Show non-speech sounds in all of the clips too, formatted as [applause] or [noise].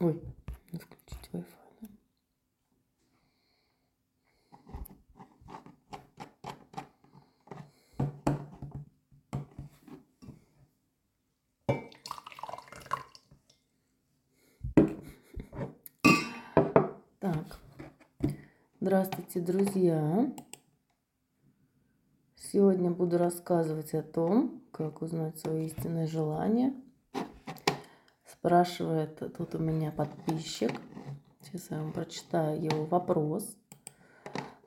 Ой, надо включить Wi-Fi. Так, здравствуйте, друзья. Сегодня буду рассказывать о том, как узнать свое истинное желание. Спрашивает тут у меня подписчик. Сейчас я вам прочитаю его вопрос.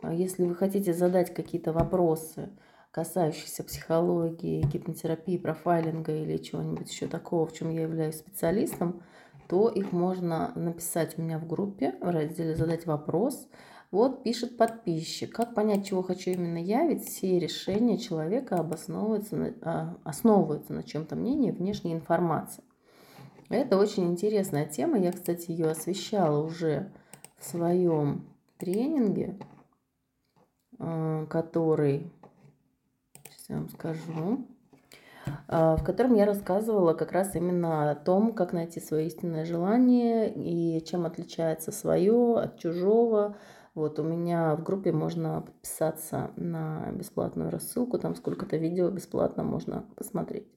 А Если вы хотите задать какие-то вопросы, касающиеся психологии, гипнотерапии, профайлинга или чего-нибудь еще такого, в чем я являюсь специалистом, то их можно написать у меня в группе в разделе «Задать вопрос». Вот пишет подписчик. Как понять, чего хочу именно я? Ведь все решения человека обосновываются на, а, основываются на чем-то мнении внешней информации. Это очень интересная тема. Я, кстати, ее освещала уже в своем тренинге, э, который, сейчас я вам скажу, а, в котором я рассказывала как раз именно о том, как найти свое истинное желание и чем отличается свое от чужого. Вот у меня в группе можно подписаться на бесплатную рассылку, там сколько-то видео бесплатно можно посмотреть.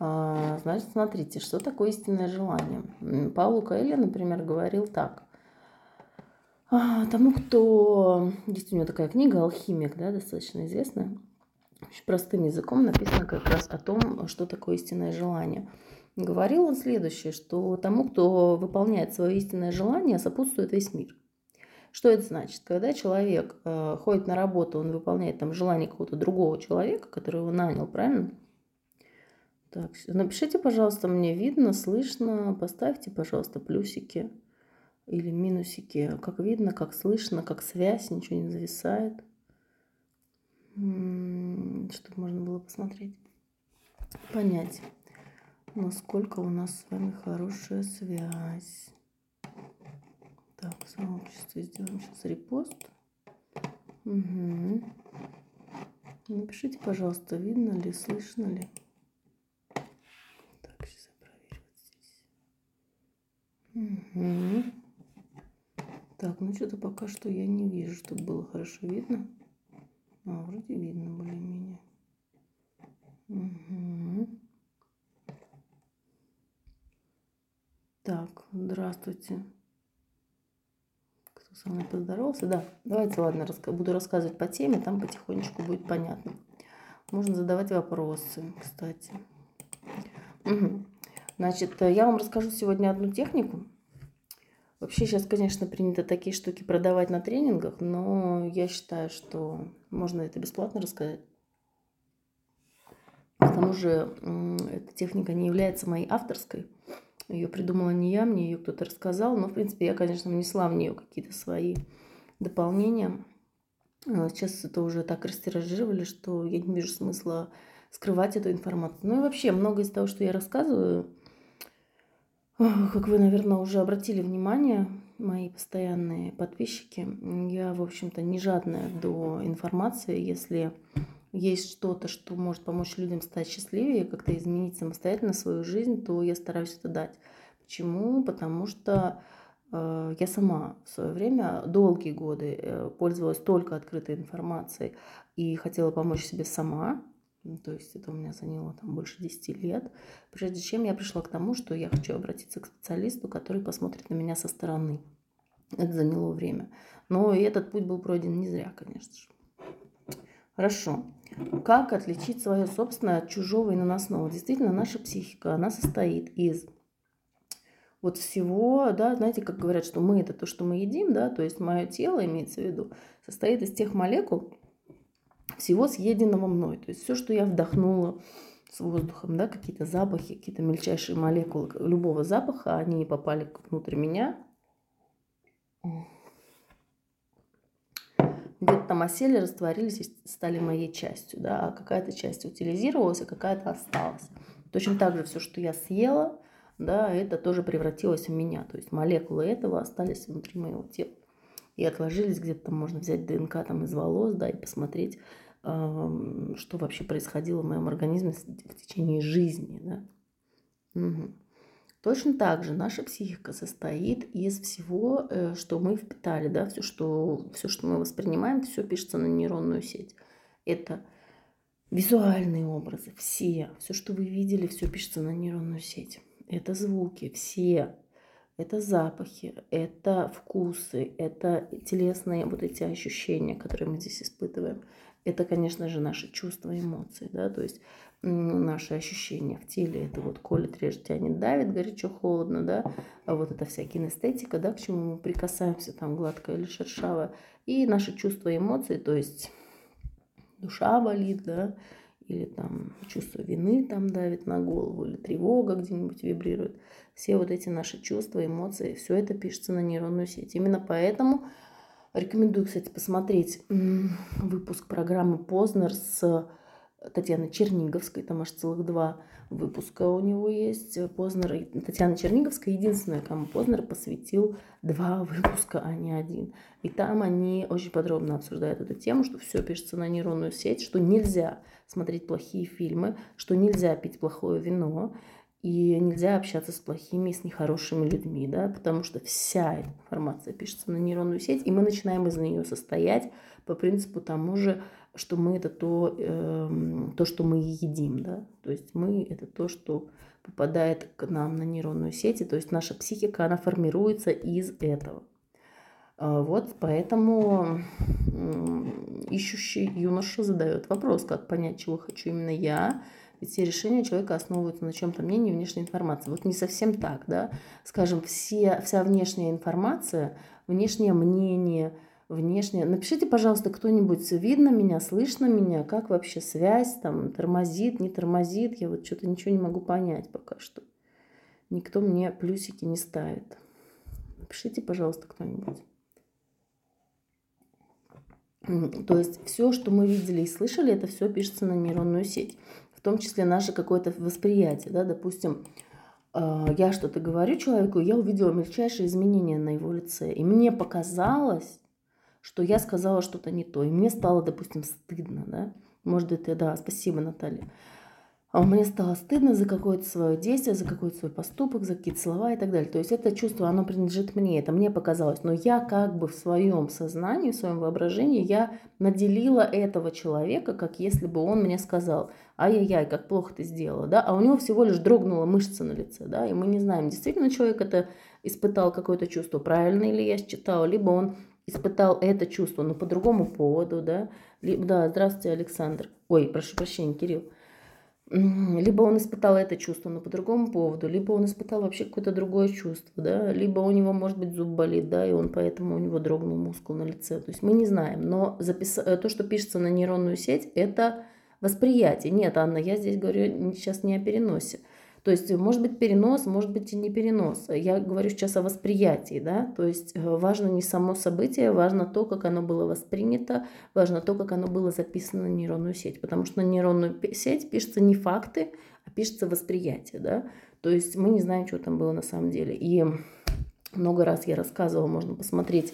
А, Значит, смотрите, что такое истинное желание. М, Пауло Коэльо, например, говорил так. А, Тому, кто... Есть у него такая книга «Алхимик», да, достаточно известная. Очень простым языком написано как раз о том, что такое истинное желание. Говорил он следующее, что тому, кто выполняет свое истинное желание, сопутствует весь мир. Что это значит? Когда человек э, ходит на работу, он выполняет там желание какого-то другого человека, который его нанял, правильно? Так, напишите, пожалуйста, мне видно, слышно, поставьте, пожалуйста, плюсики или минусики, как видно, как слышно, как связь, ничего не зависает. М, Чтобы можно было посмотреть, понять, насколько у нас с вами хорошая связь. Так, в сообществе сделаем сейчас репост. Мгм. Напишите, пожалуйста, видно ли, слышно ли. Так, сейчас я проверю Мгм. Так, ну что-то пока что я не вижу, чтобы было хорошо видно. А, вроде видно более-менее. Мгм. Так, здравствуйте. Кто со мной поздоровался? Да, давайте, ладно, буду рассказывать по теме, там потихонечку будет понятно. Можно задавать вопросы, кстати. Мгм. Значит, э, я вам расскажу сегодня одну технику. Вообще сейчас, конечно, принято такие штуки продавать на тренингах, но я считаю, что можно это бесплатно рассказать. К тому же эта техника не является моей авторской. Ее придумала не я, мне ее кто-то рассказал. Но, в принципе, я, конечно, внесла в нее какие-то свои дополнения. А, Сейчас это уже так растиражировали, что я не вижу смысла скрывать эту информацию. Ну и вообще, многое из того, что я рассказываю, как вы, наверное, уже обратили внимание, мои постоянные подписчики, я, в общем-то, не жадная до информации. Если есть что-то, что может помочь людям стать счастливее, как-то изменить самостоятельно свою жизнь, то я стараюсь это дать. Почему? Потому что э, я сама в свое время долгие годы э, пользовалась только открытой информацией и хотела помочь себе сама. Ну, То есть это у меня заняло там больше 10 лет. Прежде чем я пришла к тому, что я хочу обратиться к специалисту, который посмотрит на меня со стороны. Это заняло время. Но и этот путь был пройден не зря, конечно же. Хорошо. Как отличить свое собственное от чужого и наносного? Действительно, наша психика, она состоит из вот всего, да, знаете, как говорят, что мы это то, что мы едим, да, то есть мое тело, имеется в виду, состоит из тех молекул, всего съеденного мной. То есть все, что я вдохнула с воздухом, да, какие-то запахи, какие-то мельчайшие молекулы любого запаха, они попали внутрь меня, где-то там осели, растворились и стали моей частью, да, а какая-то часть утилизировалась, а какая-то осталась. Точно так же все, что я съела, да, это тоже превратилось в меня, то есть молекулы этого остались внутри моего тела и отложились где-то там можно взять ДНК там из волос, да, и посмотреть, что вообще происходило в моем организме в течение жизни, да. Мгм. Точно так же наша психика состоит из всего, э, что мы впитали, да, все, что, все, что мы воспринимаем, все пишется на нейронную сеть. Это визуальные образы, все, все, что вы видели, все пишется на нейронную сеть. Это звуки, все, это запахи, это вкусы, это телесные вот эти ощущения, которые мы здесь испытываем. Это, конечно же, наши чувства, эмоции, да, то есть наши ощущения в теле. Это вот колет, режет, тянет, давит, горячо, холодно, да. А вот это вся кинестетика, да, к чему мы прикасаемся, там гладкое или шершавое. И наши чувства, эмоции, то есть душа болит, да, или там чувство вины там давит на голову, или тревога где-нибудь вибрирует. Все вот эти наши чувства, эмоции, все это пишется на нейронную сеть. Именно поэтому рекомендую, кстати, посмотреть выпуск программы Познер с Татьяны Черниговской, там аж целых два выпуска у него есть. Познер, Татьяна Черниговская единственная, кому Познер посвятил два выпуска, а не один. И там они очень подробно обсуждают эту тему, что все пишется на нейронную сеть, что нельзя смотреть плохие фильмы, что нельзя пить плохое вино, и нельзя общаться с плохими, с нехорошими людьми, да, потому что вся информация пишется на нейронную сеть, и мы начинаем из нее состоять по принципу тому же, что мы это то, э, то, что мы едим, да, то есть мы это то, что попадает к нам на нейронную сеть, то есть наша психика, она формируется из этого. А вот поэтому ищущий юноша задает вопрос, как понять, чего хочу именно я, ведь все решения человека основываются на чем-то мнении внешней информации. Вот не совсем так, да. Скажем, все, вся внешняя информация, внешнее мнение, внешнее. Напишите, пожалуйста, кто-нибудь, видно меня, слышно меня, как вообще связь, там, тормозит, не тормозит. Я вот что-то ничего не могу понять пока что. Никто мне плюсики не ставит. Напишите, пожалуйста, кто-нибудь. То есть все, что мы видели и слышали, это все пишется на нейронную сеть в том числе наше какое-то восприятие, да, допустим, а, я что-то говорю человеку, я увидела мельчайшие изменения на его лице, и мне показалось, что я сказала что-то не то, и мне стало, допустим, стыдно, да, может это, да, спасибо, Наталья, а мне стало стыдно за какое-то свое действие, за какой-то свой поступок, за какие-то слова и так далее. То есть это чувство, оно принадлежит мне, это мне показалось. Но я как бы в своем сознании, в своем воображении, я наделила этого человека, как если бы он мне сказал, ай-яй-яй, как плохо ты сделала, да, а у него всего лишь дрогнула мышца на лице, да, и мы не знаем, действительно человек это испытал какое-то чувство, правильно ли я считала, либо он испытал это чувство, но по другому поводу, да, либо, да, здравствуйте, Александр, ой, прошу прощения, Кирилл, либо он испытал это чувство, но по другому поводу, либо он испытал вообще какое-то другое чувство, да, либо у него, может быть, зуб болит, да, и он поэтому у него дрогнул мускул на лице. То есть мы не знаем, но запис... Э, то, что пишется на нейронную сеть, это восприятие. Нет, Анна, я здесь говорю сейчас не о переносе. То есть, может быть, перенос, может быть, и не перенос. Я говорю сейчас о восприятии, да, то есть э, важно не само событие, важно то, как оно было воспринято, важно то, как оно было записано на нейронную сеть, потому что на нейронную сеть пишутся не факты, а пишется восприятие, да, то есть мы не знаем, что там было на самом деле. И много раз я рассказывала, можно посмотреть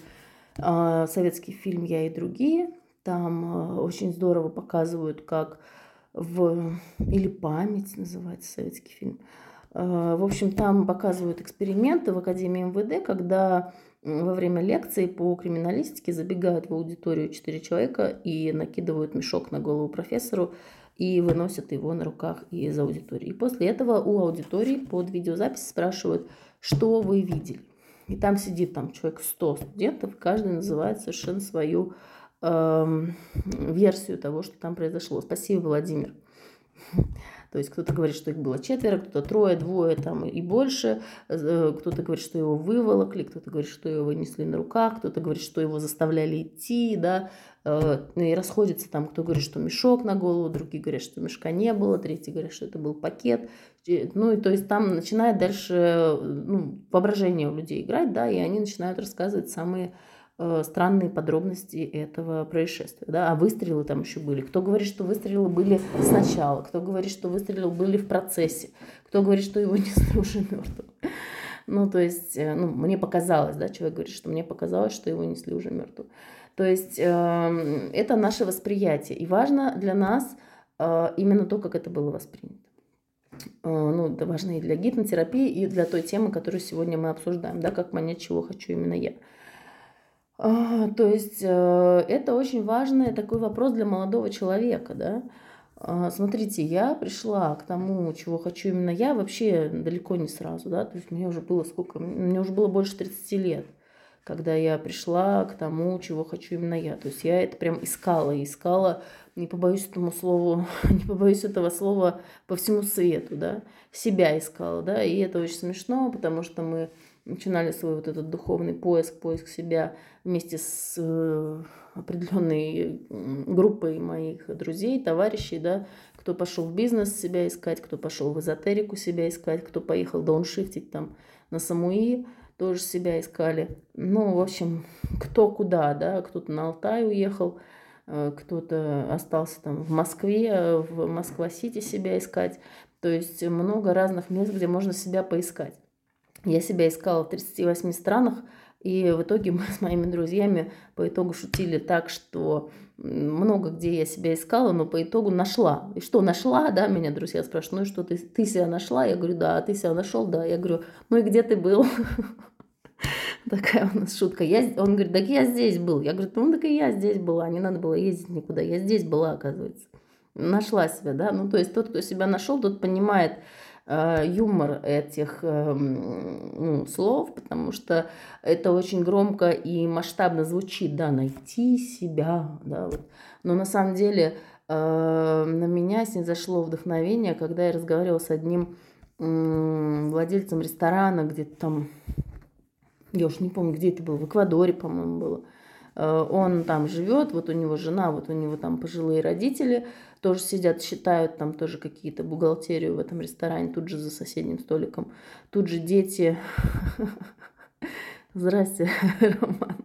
э, советский фильм «Я и другие», там э, очень здорово показывают, как в... Или «Память» называется советский фильм. Э, в общем, там показывают эксперименты в Академии МВД, когда во время лекции по криминалистике забегают в аудиторию четыре человека и накидывают мешок на голову профессору и выносят его на руках из аудитории. И после этого у аудитории под видеозапись спрашивают, что вы видели. И там сидит там человек 100 студентов, каждый называет совершенно свою версию того, что там произошло. Спасибо, Владимир. [laughs] То есть кто-то говорит, что их было четверо, кто-то трое, двое там и больше, э, кто-то говорит, что его выволокли, кто-то говорит, что его вынесли на руках, кто-то говорит, что его заставляли идти, да, э, и расходится там, кто говорит, что мешок на голову, другие говорят, что мешка не было, третьи говорят, что это был пакет, ну и то есть там начинает дальше ну, воображение у людей играть, да, и они начинают рассказывать самые Э, странные подробности этого происшествия. Да? А выстрелы там еще были. Кто говорит, что выстрелы были сначала, кто говорит, что выстрелы были в процессе, кто говорит, что его [laughs] несли уже мертвым. Ну, то есть, э, ну, мне показалось, да, человек говорит, что мне показалось, что его несли уже мертвым. То есть, э, это наше восприятие. И важно для нас э, именно то, как это было воспринято. ну, это важно и для гипнотерапии, и для той темы, которую сегодня мы обсуждаем, да, как понять, чего хочу именно я. А, то есть э, это очень важный такой вопрос для молодого человека, да. А, смотрите, я пришла к тому, чего хочу именно я, вообще далеко не сразу, да, то есть мне уже было сколько, мне уже было больше 30 лет, когда я пришла к тому, чего хочу именно я. То есть я это прям искала, искала, не побоюсь этому слову, [laughs] не побоюсь этого слова по всему свету, да, себя искала, да, и это очень смешно, потому что мы начинали свой вот этот духовный поиск, поиск себя вместе с э, определенной группой моих друзей, товарищей, да, кто пошел в бизнес себя искать, кто пошел в эзотерику себя искать, кто поехал дауншифтить там на Самуи, тоже себя искали. Ну, в общем, кто куда, да, кто-то на Алтай уехал, э, кто-то остался там в Москве, в Москва-Сити себя искать. То есть много разных мест, где можно себя поискать. Я себя искала в 38 странах, и в итоге [laughs] мы с моими друзьями по итогу шутили так, что много где я себя искала, но по итогу нашла. И что нашла, да, меня друзья спрашивают, ну и что, ты, ты себя нашла? Я говорю, да, а ты себя нашел, да. Я говорю, ну и где ты был? [laughs] Такая у нас шутка. Я, он говорит, так я здесь был. Я говорю, ну так и я здесь была, не надо было ездить никуда. Я здесь была, оказывается. Нашла себя, да. Ну то есть тот, кто себя нашел, тот понимает, юмор этих эм, ну, слов, потому что это очень громко и масштабно звучит, да, найти себя, да, вот. но на самом деле э, на меня снизошло вдохновение, когда я разговаривала с одним владельцем ресторана, где-то там, я уж не помню, где это было, в Эквадоре, по-моему, было. Э, он там живет, вот у него жена, вот у него там пожилые родители, тоже сидят, считают там тоже какие-то бухгалтерию в этом ресторане, тут же за соседним столиком. Тут же дети... [laughs] Здрасте, [laughs] Роман.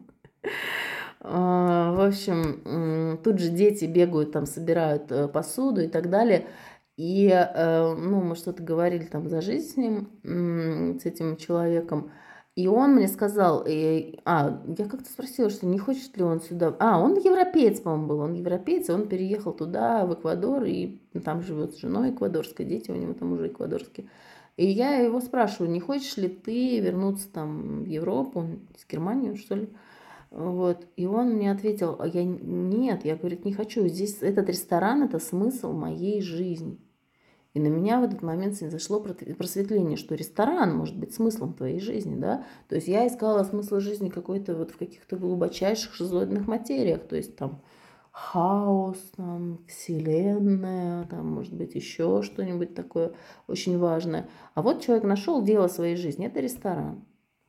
А, в общем, тут же дети бегают, там собирают э, посуду и так далее. И, э, ну, мы что-то говорили там за жизнь с ним, с этим человеком. И он мне сказал, и, а, я как-то спросила, что не хочет ли он сюда. А, он европеец, по-моему, был. Он европеец, и он переехал туда, в Эквадор, и там живет с женой эквадорской, дети у него там уже эквадорские. И я его спрашиваю, не хочешь ли ты вернуться там в Европу, он из Германии, что ли? Вот. И он мне ответил, а я нет, я, говорит, не хочу. Здесь этот ресторан – это смысл моей жизни. И на меня в этот момент зашло просветление, что ресторан может быть смыслом твоей жизни, да. То есть я искала смысл жизни какой-то вот в каких-то глубочайших шизоидных материях, то есть там хаос, там, вселенная, там, может быть, еще что-нибудь такое очень важное. А вот человек нашел дело своей жизни, это ресторан.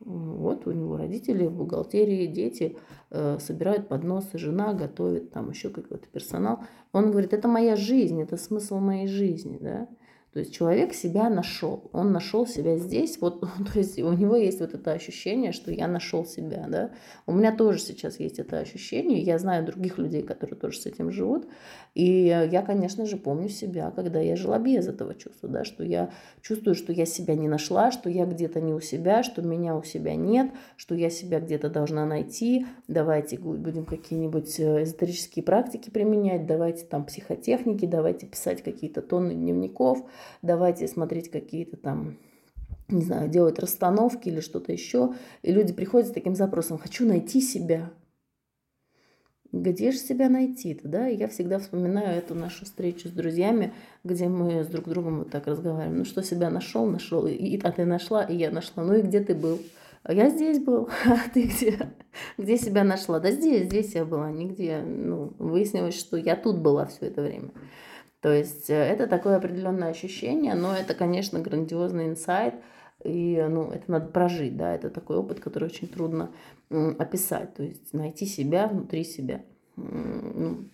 Вот у него родители в бухгалтерии, дети э, собирают подносы, жена готовит, там еще какой-то персонал. Он говорит, это моя жизнь, это смысл моей жизни, да. То есть человек себя нашел, он нашел себя здесь, вот, [laughs] то есть у него есть вот это ощущение, что я нашел себя, да. У меня тоже сейчас есть это ощущение, я знаю других людей, которые тоже с этим живут, и я, конечно же, помню себя, когда я жила без этого чувства, да, что я чувствую, что я себя не нашла, что я где-то не у себя, что меня у себя нет, что я себя где-то должна найти, давайте будем какие-нибудь э, эзотерические практики применять, давайте там психотехники, давайте писать какие-то тонны дневников, давайте смотреть какие-то там не знаю, делать расстановки или что-то еще. И люди приходят с таким запросом «хочу найти себя». Где же себя найти-то, да? И я всегда вспоминаю эту нашу встречу с друзьями, где мы с друг другом вот так разговариваем. Ну что, себя нашел, нашел, и, а ты нашла, и я нашла. Ну и где ты был? А я здесь был, [laughs] а ты где? Где себя нашла? Да здесь, здесь я была, нигде. Ну, выяснилось, что я тут была все это время. То есть э, это такое определенное ощущение, но это, конечно, грандиозный инсайт, и ну, это надо прожить, да, это такой опыт, который очень трудно описать, то есть найти себя внутри себя. Ну,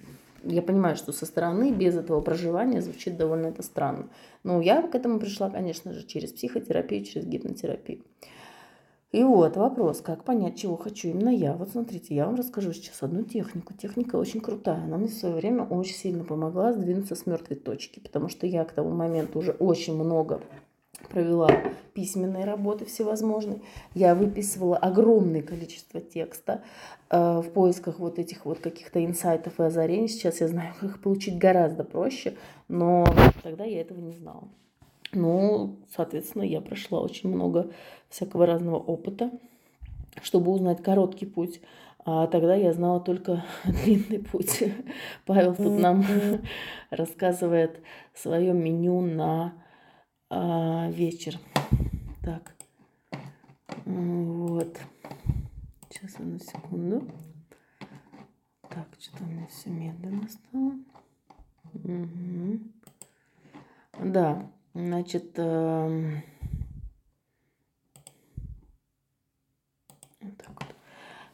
я понимаю, что со стороны без этого проживания звучит довольно это странно. Но я к этому пришла, конечно же, через психотерапию, через гипнотерапию. И вот вопрос, как понять, чего хочу именно я. Вот смотрите, я вам расскажу сейчас одну технику. Техника очень крутая. Она мне в свое время очень сильно помогла сдвинуться с мертвой точки, потому что я к тому моменту уже очень много провела письменной работы всевозможной. Я выписывала огромное количество текста э, в поисках вот этих вот каких-то инсайтов и озарений. Сейчас я знаю, как их получить гораздо проще, но тогда я этого не знала. Ну, соответственно, я прошла очень много всякого разного опыта, чтобы узнать короткий путь. А тогда я знала только [laughs] длинный путь. [laughs] Павел тут нам [laughs] рассказывает свое меню на а, вечер. Так. Вот. Сейчас, одну секунду. Так, что-то у меня все медленно стало. Угу. Да, значит, э, вот так вот.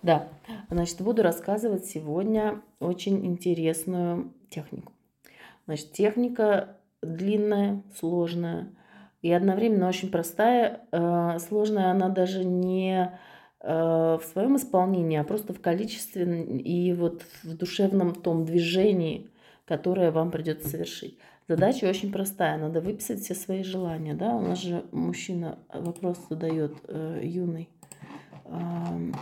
Да, значит, буду рассказывать сегодня очень интересную технику. Значит, техника длинная, сложная и одновременно очень простая. Э, сложная она даже не Э, в своем исполнении, а просто в количестве и вот в душевном том движении, которое вам придется совершить. Задача очень простая. Надо выписать все свои желания. Да? У нас же мужчина вопрос задает э, юный. Э,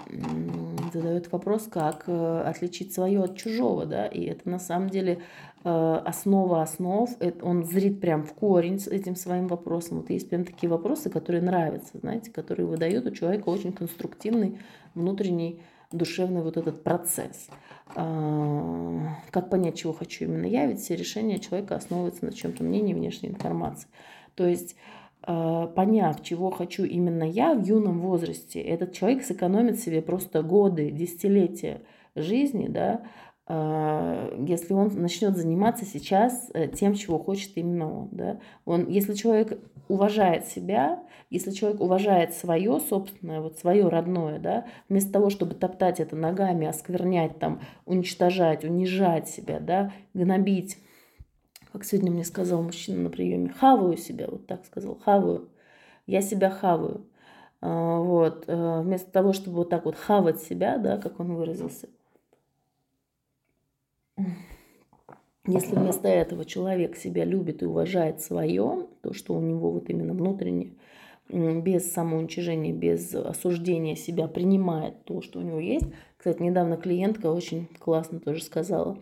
задает вопрос, как э, отличить свое от чужого. Да? И это на самом деле Э, основа основ, он зрит прям в корень с этим своим вопросом. Вот есть прям такие вопросы, которые нравятся, знаете, которые выдают у человека очень конструктивный внутренний душевный вот этот процесс. А, как понять, чего хочу именно я, ведь все решения человека основываются на чем-то мнении, внешней информации. То есть а, поняв, чего хочу именно я в юном возрасте, этот человек сэкономит себе просто годы, десятилетия жизни, да, если он начнет заниматься сейчас э, тем, чего хочет именно он. Да? он если человек уважает себя, если человек уважает свое собственное, вот свое родное, да, вместо того, чтобы топтать это ногами, осквернять, там, уничтожать, унижать себя, да, гнобить, как сегодня мне сказал мужчина на приеме, хаваю себя, вот так сказал, хаваю, я себя хаваю. А, вот, э, вместо того, чтобы вот так вот хавать себя, да, как он выразился – если вместо этого человек себя любит и уважает свое, то, что у него вот именно внутренне, без самоуничижения, без осуждения себя принимает то, что у него есть. Кстати, недавно клиентка очень классно тоже сказала,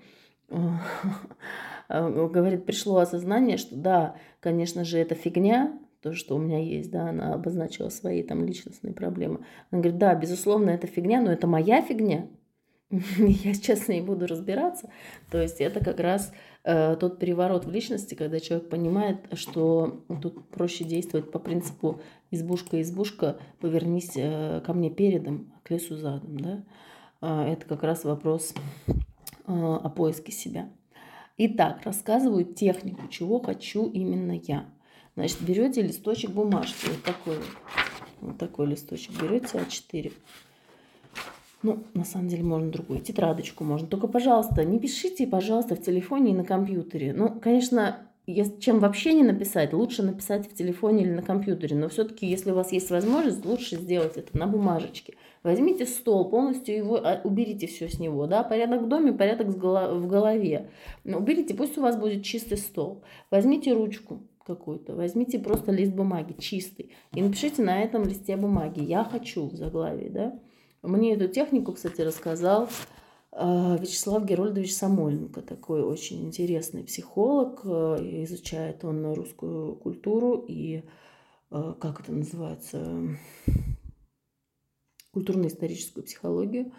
[laughs] говорит, пришло осознание, что да, конечно же, это фигня, то, что у меня есть, да, она обозначила свои там личностные проблемы. Она говорит, да, безусловно, это фигня, но это моя фигня, [laughs] я сейчас с ней буду разбираться. То есть это как раз э, тот переворот в личности, когда человек понимает, что тут проще действовать по принципу избушка-избушка, повернись э, ко мне передом, к лесу задом. Да? Э, это как раз вопрос э, о поиске себя. Итак, рассказываю технику, чего хочу именно я. Значит, берете листочек бумажки, вот такой вот такой листочек берете А4, ну, на самом деле можно другую тетрадочку можно. Только, пожалуйста, не пишите, пожалуйста, в телефоне и на компьютере. Ну, конечно, чем вообще не написать, лучше написать в телефоне или на компьютере. Но все-таки, если у вас есть возможность, лучше сделать это на бумажечке. Возьмите стол, полностью его, а, уберите все с него, да, порядок в доме, порядок в голове. Уберите, пусть у вас будет чистый стол. Возьмите ручку какую-то, возьмите просто лист бумаги, чистый, и напишите на этом листе бумаги «Я хочу» в заглавии, да, мне эту технику, кстати, рассказал а, Вячеслав Герольдович Самойленко, такой очень интересный психолог. Э, изучает он русскую культуру и, э, как это называется, культурно-историческую психологию.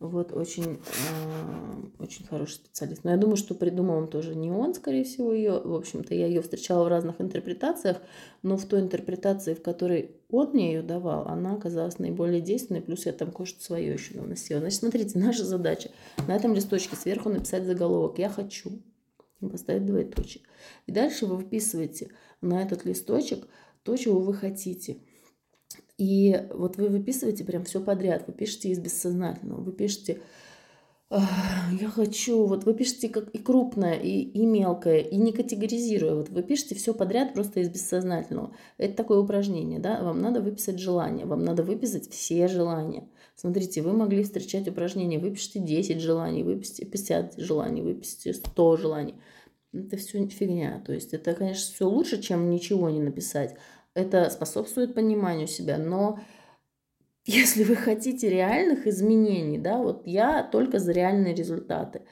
Вот, очень, э, очень хороший специалист. Но я думаю, что придумал он тоже не он, скорее всего, ее. В общем-то, я ее встречала в разных интерпретациях, но в той интерпретации, в которой он мне ее давал, она оказалась наиболее действенной, плюс я там кое-что свое еще наносила. Значит, смотрите, наша задача на этом листочке сверху написать заголовок «Я хочу» и поставить двоеточие. И дальше вы выписываете на этот листочек то, чего вы хотите – и вот вы выписываете прям все подряд. Вы пишете из бессознательного, вы пишете я хочу, вот вы пишете как и крупное, и, и мелкое, и не категоризируя, вот вы пишете все подряд просто из бессознательного. Это такое упражнение, да, вам надо выписать желания, вам надо выписать все желания. Смотрите, вы могли встречать упражнения, выпишите 10 желаний, выпишите 50 желаний, выпишите 100 желаний. Это все фигня, то есть это, конечно, все лучше, чем ничего не написать, это способствует пониманию себя, но [laughs] если вы хотите реальных изменений, да, вот я только за реальные результаты.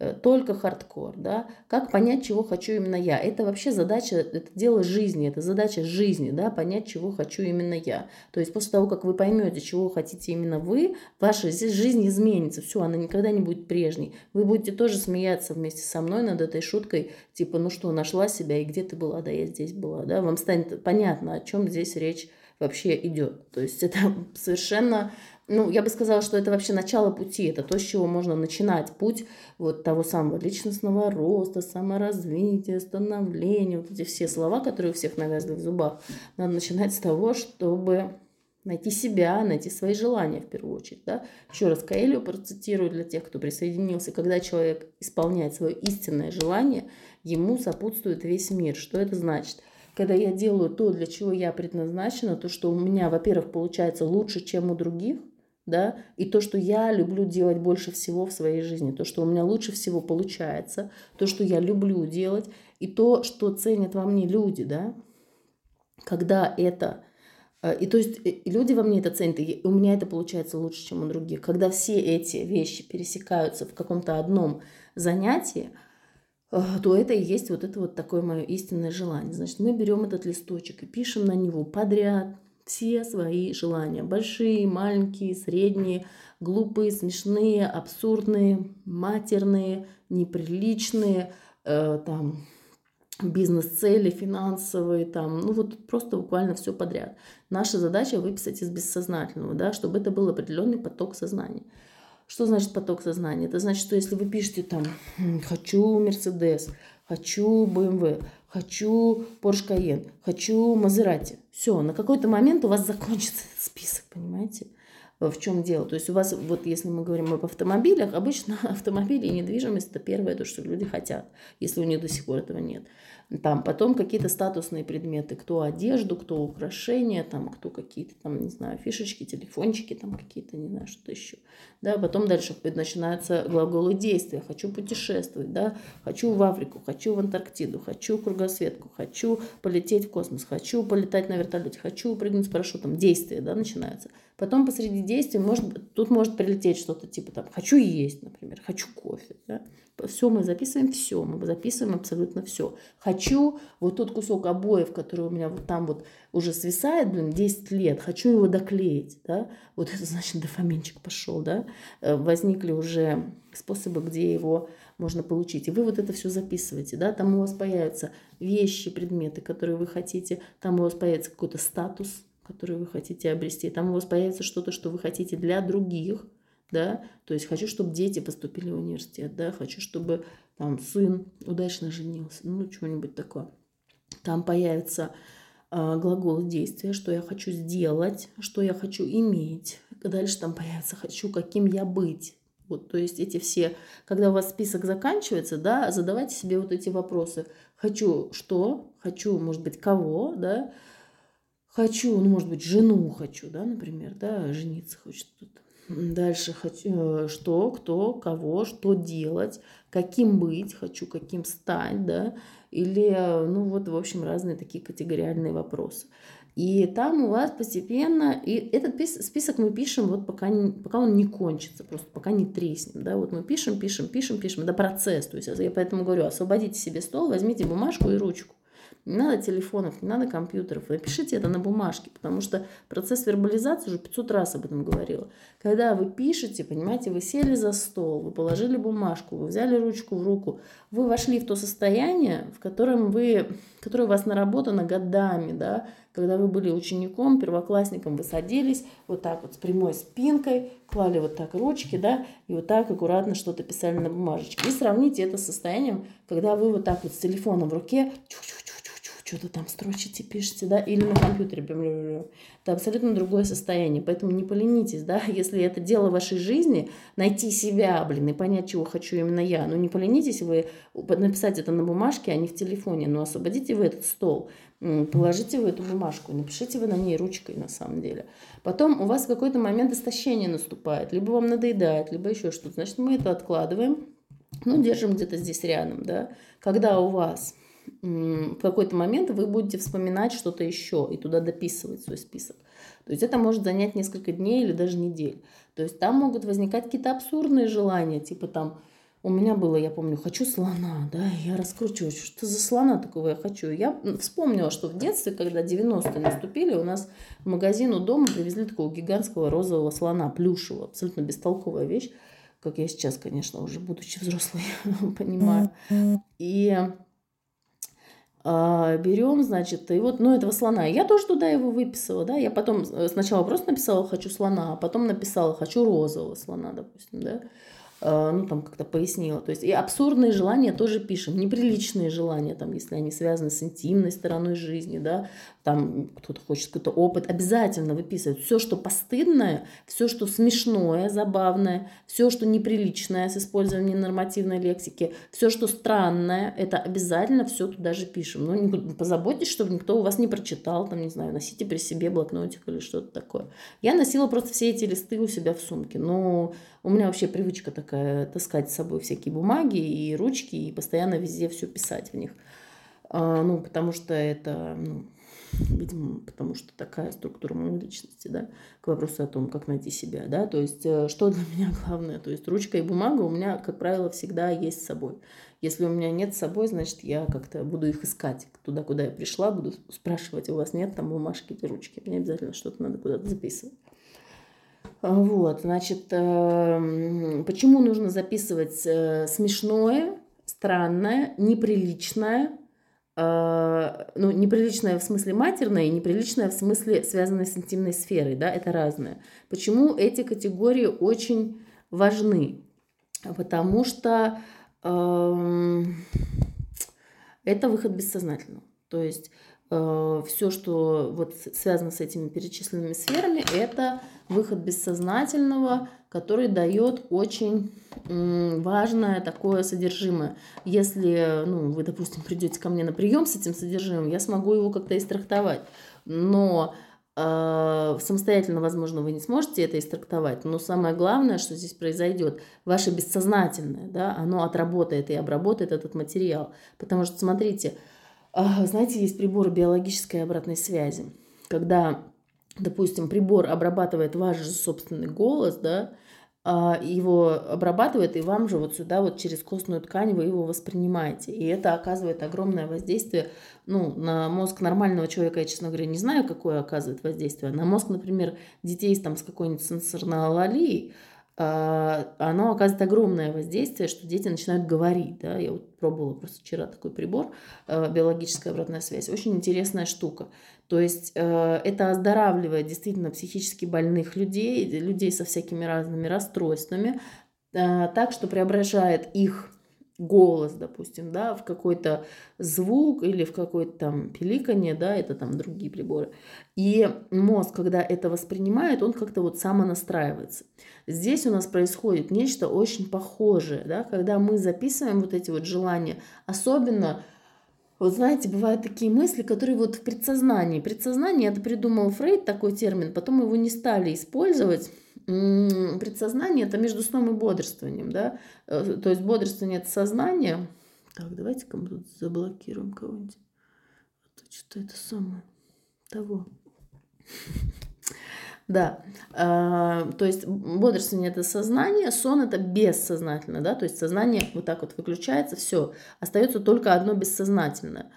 Э, только хардкор, да, как понять, чего хочу именно я. Это вообще задача, это дело жизни, это задача жизни, да, понять, чего хочу именно я. То есть после того, как вы поймете, чего хотите именно вы, ваша жизнь изменится, все, она никогда не будет прежней. Вы будете тоже смеяться вместе со мной над этой шуткой, типа, ну что, нашла себя, и где ты была, да, я здесь была, да, вам станет понятно, о чем здесь речь вообще идет. То есть это [laughs] совершенно ну, я бы сказала, что это вообще начало пути, это то, с чего можно начинать путь вот того самого личностного роста, саморазвития, становления, вот эти все слова, которые у всех навязаны в зубах. Надо начинать с того, чтобы найти себя, найти свои желания в первую очередь. Да? Еще раз Каэлью процитирую для тех, кто присоединился. Когда человек исполняет свое истинное желание, ему сопутствует весь мир. Что это значит? Когда я делаю то, для чего я предназначена, то, что у меня, во-первых, получается лучше, чем у других – да, и то, что я люблю делать больше всего в своей жизни, то, что у меня лучше всего получается, то, что я люблю делать, и то, что ценят во мне люди, да, когда это, э, и то есть э, люди во мне это ценят, и у меня это получается лучше, чем у других. Когда все эти вещи пересекаются в каком-то одном занятии, э, то это и есть вот это вот такое мое истинное желание. Значит, мы берем этот листочек и пишем на него подряд все свои желания. Большие, маленькие, средние, глупые, смешные, абсурдные, матерные, неприличные, э, там, бизнес-цели, финансовые, там, ну вот просто буквально все подряд. Наша задача выписать из бессознательного, да, чтобы это был определенный поток сознания. Что значит поток сознания? Это значит, что если вы пишете там «хочу Мерседес», «хочу BMW», хочу Porsche Cayenne, хочу Мазерати. Все, на какой-то момент у вас закончится этот список, понимаете? В чем дело? То есть у вас, вот если мы говорим об автомобилях, обычно [laughs] автомобили и недвижимость – это первое, то, что люди хотят, если у них до сих пор этого нет. Там потом какие-то статусные предметы, кто одежду, кто украшения, там, кто какие-то там, не знаю, фишечки, телефончики, там какие-то, не знаю, что-то еще. Да, потом дальше начинаются глаголы действия. Хочу путешествовать, да, хочу в Африку, хочу в Антарктиду, хочу кругосветку, хочу полететь в космос, хочу полетать на вертолете, хочу прыгнуть с парашютом. Действия, да, начинаются. Потом посреди действия может, тут может прилететь что-то типа там «хочу есть», например, «хочу кофе». Да? Все мы записываем, все, мы записываем абсолютно все. Хочу вот тот кусок обоев, который у меня вот там вот уже свисает, блин, 10 лет, хочу его доклеить, да, вот это значит дофаминчик пошел, да, э, возникли уже способы, где его можно получить. И вы вот это все записываете, да, там у вас появятся вещи, предметы, которые вы хотите, там у вас появится какой-то статус, который вы хотите обрести, там у вас появится что-то, что вы хотите для других, да, то есть хочу, чтобы дети поступили в университет, да, хочу, чтобы там сын удачно женился, ну, чего-нибудь такое. Там появятся э, глаголы действия, что я хочу сделать, что я хочу иметь. Дальше там появится хочу, каким я быть. Вот, то есть эти все, когда у вас список заканчивается, да, задавайте себе вот эти вопросы. Хочу что, хочу, может быть, кого, да, хочу, ну, может быть, жену хочу, да, например, да, жениться хочет кто-то. Дальше хочу, э, что, кто, кого, что делать, каким быть, хочу каким стать, да, или, ну вот, в общем, разные такие категориальные вопросы. И там у вас постепенно, и этот список мы пишем вот пока, не, пока он не кончится, просто пока не треснем, да, вот мы пишем, пишем, пишем, пишем, это процесс, то есть я поэтому говорю, освободите себе стол, возьмите бумажку и ручку, не надо телефонов, не надо компьютеров. Напишите это на бумажке, потому что процесс вербализации уже 500 раз об этом говорила. Когда вы пишете, понимаете, вы сели за стол, вы положили бумажку, вы взяли ручку в руку, вы вошли в то состояние, в котором вы, которое у вас наработано годами, да, когда вы были учеником, первоклассником, вы садились вот так вот с прямой спинкой, клали вот так ручки, да, и вот так аккуратно что-то писали на бумажечке. И сравните это с состоянием, когда вы вот так вот с телефоном в руке чух-чух, что-то там строчите, пишете, да, или на компьютере. Это абсолютно другое состояние, поэтому не поленитесь, да, [laughs] если это дело вашей жизни, найти себя, блин, и понять, чего хочу именно я. Ну, не поленитесь вы написать это на бумажке, а не в телефоне, но освободите вы этот стол, положите вы эту бумажку, напишите вы на ней ручкой на самом деле. Потом у вас в какой-то момент истощение наступает, либо вам надоедает, либо еще что-то. Значит, мы это откладываем, ну, держим где-то здесь рядом, да. Когда у вас в какой-то момент вы будете вспоминать что-то еще и туда дописывать свой список. То есть это может занять несколько дней или даже недель. То есть там могут возникать какие-то абсурдные желания, типа там у меня было, я помню, хочу слона, да, я раскручиваю, что за слона такого я хочу. Я вспомнила, что в детстве, когда 90-е наступили, у нас в магазин у дома привезли такого гигантского розового слона, плюшевого, абсолютно бестолковая вещь, как я сейчас, конечно, уже будучи взрослой, [laughs] понимаю. И берем, значит, и вот, ну, этого слона. Я тоже туда его выписала, да, я потом э, сначала просто написала «хочу слона», а потом написала «хочу розового слона», допустим, да. Э, ну, там как-то пояснила. То есть и абсурдные желания тоже пишем, неприличные желания, там, если они связаны с интимной стороной жизни, да, там кто-то хочет какой-то опыт, обязательно выписывать все, что постыдное, все, что смешное, забавное, все, что неприличное с использованием нормативной лексики, все, что странное, это обязательно все туда же пишем. Ну, позаботьтесь, чтобы никто у вас не прочитал, там, не знаю, носите при себе блокнотик или что-то такое. Я носила просто все эти листы у себя в сумке, но у меня вообще привычка такая таскать с собой всякие бумаги и ручки и постоянно везде все писать в них. А, ну, потому что это, ну, видимо, потому что такая структура моей личности, да, к вопросу о том, как найти себя, да, то есть э, что для меня [laughs] главное, то есть ручка и бумага у меня, как правило, всегда есть с собой. Если у меня нет с собой, значит, я как-то буду их искать. Туда, куда я пришла, буду спрашивать, у вас нет там бумажки или ручки. Мне обязательно что-то надо куда-то записывать. Вот, значит, эм, почему нужно записывать э, смешное, странное, неприличное, э, ну, неприличное в смысле матерное и неприличное в смысле связанное с интимной сферой, да, это разное. Почему эти категории очень важны? Потому что э, это выход бессознательного. То есть все, что вот связано с этими перечисленными сферами, это выход бессознательного, который дает очень важное такое содержимое. Если ну, вы, допустим, придете ко мне на прием с этим содержимым, я смогу его как-то истрактовать. Но э, самостоятельно, возможно, вы не сможете это истрактовать, но самое главное, что здесь произойдет, ваше бессознательное, да, оно отработает и обработает этот материал. Потому что, смотрите, э, знаете, есть приборы биологической обратной связи. Когда допустим, прибор обрабатывает ваш же собственный голос, да, а, его обрабатывает, и вам же вот сюда вот через костную ткань вы его воспринимаете. И это оказывает огромное воздействие ну, на мозг нормального человека. Я, честно говоря, не знаю, какое оказывает воздействие. На мозг, например, детей там, с какой-нибудь сенсорной алалией, а, оно оказывает огромное воздействие, что дети начинают говорить. Да? Я вот пробовала просто вчера такой прибор, а, биологическая обратная связь. Очень интересная штука. То есть э, это оздоравливает действительно психически больных людей, людей со всякими разными расстройствами, так что преображает их голос, допустим, да, в какой-то звук или в какое-то там пиликанье, да, это там другие приборы. И мозг, когда это воспринимает, он как-то вот самонастраивается. Здесь у нас происходит нечто очень похожее, да, когда мы записываем вот эти вот желания, особенно вот знаете, бывают такие мысли, которые вот в предсознании. Предсознание это придумал Фрейд, такой термин, потом его не стали использовать. Предсознание это между сном и бодрствованием, да. Э, то есть бодрствование это сознание. Так, давайте-ка мы тут заблокируем кого-нибудь. А то что-то это самое того. [laughs] Да, а, то есть бодрствование это сознание, сон это бессознательно, да, то есть сознание вот так вот выключается, все, остается только одно бессознательное.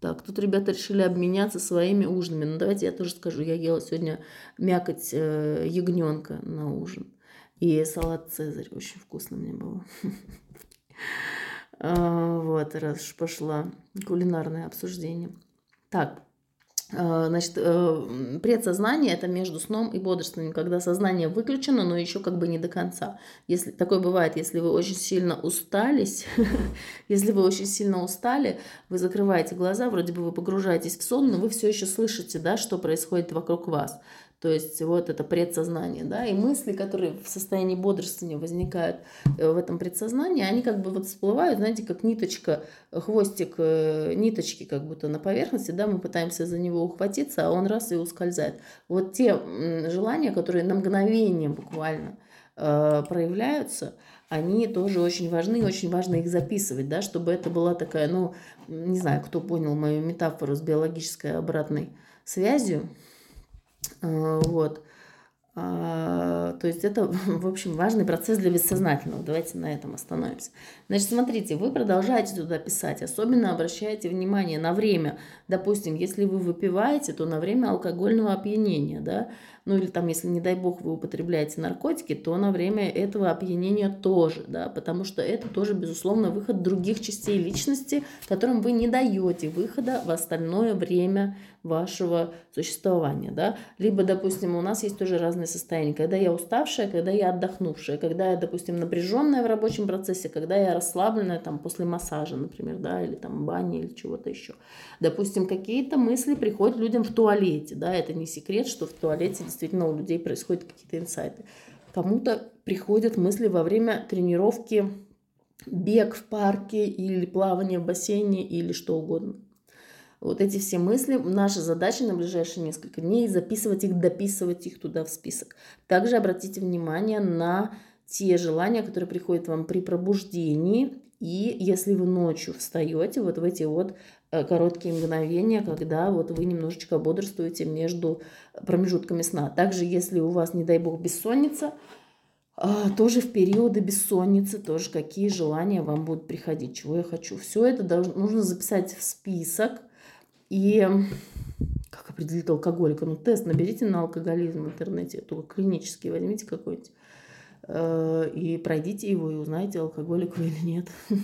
Так, тут ребята решили обменяться своими ужинами. Ну, давайте я тоже скажу, я ела сегодня мякоть э, ягненка на ужин. И салат Цезарь, очень вкусно мне было. [laughs] А, вот, раз уж пошла кулинарное обсуждение. Так, значит, э, предсознание это между сном и бодрствованием, когда сознание выключено, но еще как бы не до конца. Если такое бывает, если вы очень сильно устались, [laughs] если вы очень сильно устали, вы закрываете глаза, вроде бы вы погружаетесь в сон, но вы все еще слышите, да, что происходит вокруг вас. То есть вот это предсознание, да, и мысли, которые в состоянии бодрствования возникают э, в этом предсознании, они как бы вот всплывают, знаете, как ниточка, хвостик э, ниточки как будто на поверхности, да, мы пытаемся за него ухватиться, а он раз и ускользает. Вот те желания, которые на мгновение буквально э, проявляются, они тоже очень важны, очень важно их записывать, да, чтобы это была такая, ну, не знаю, кто понял мою метафору с биологической обратной связью, вот. А, то есть это, [laughs] в общем, важный процесс для бессознательного. Давайте на этом остановимся. Значит, смотрите, вы продолжаете туда писать, особенно обращайте внимание на время. Допустим, если вы выпиваете, то на время алкогольного опьянения, да, ну или там, если, не дай бог, вы употребляете наркотики, то на время этого опьянения тоже, да, потому что это тоже, безусловно, выход других частей личности, которым вы не даете выхода в остальное время вашего существования, да, либо, допустим, у нас есть тоже разные состояния, когда я уставшая, когда я отдохнувшая, когда я, допустим, напряженная в рабочем процессе, когда я расслабленная, там, после массажа, например, да, или там бани, или чего-то еще. Допустим, какие-то мысли приходят людям в туалете, да, это не секрет, что в туалете действительно у людей происходят какие-то инсайты. Кому-то приходят мысли во время тренировки бег в парке или плавание в бассейне или что угодно. Вот эти все мысли, наша задача на ближайшие несколько дней записывать их, дописывать их туда в список. Также обратите внимание на те желания, которые приходят вам при пробуждении. И если вы ночью встаете, вот в эти вот короткие мгновения, когда вот вы немножечко бодрствуете между промежутками сна. Также, если у вас, не дай бог, бессонница, а, тоже в периоды бессонницы, тоже какие желания вам будут приходить, чего я хочу. Все это должно, нужно записать в список, и как определить алкоголика? Ну, тест наберите на алкоголизм в интернете, только клинический возьмите какой-нибудь э, и пройдите его и узнаете, алкоголик вы или нет. [laughs]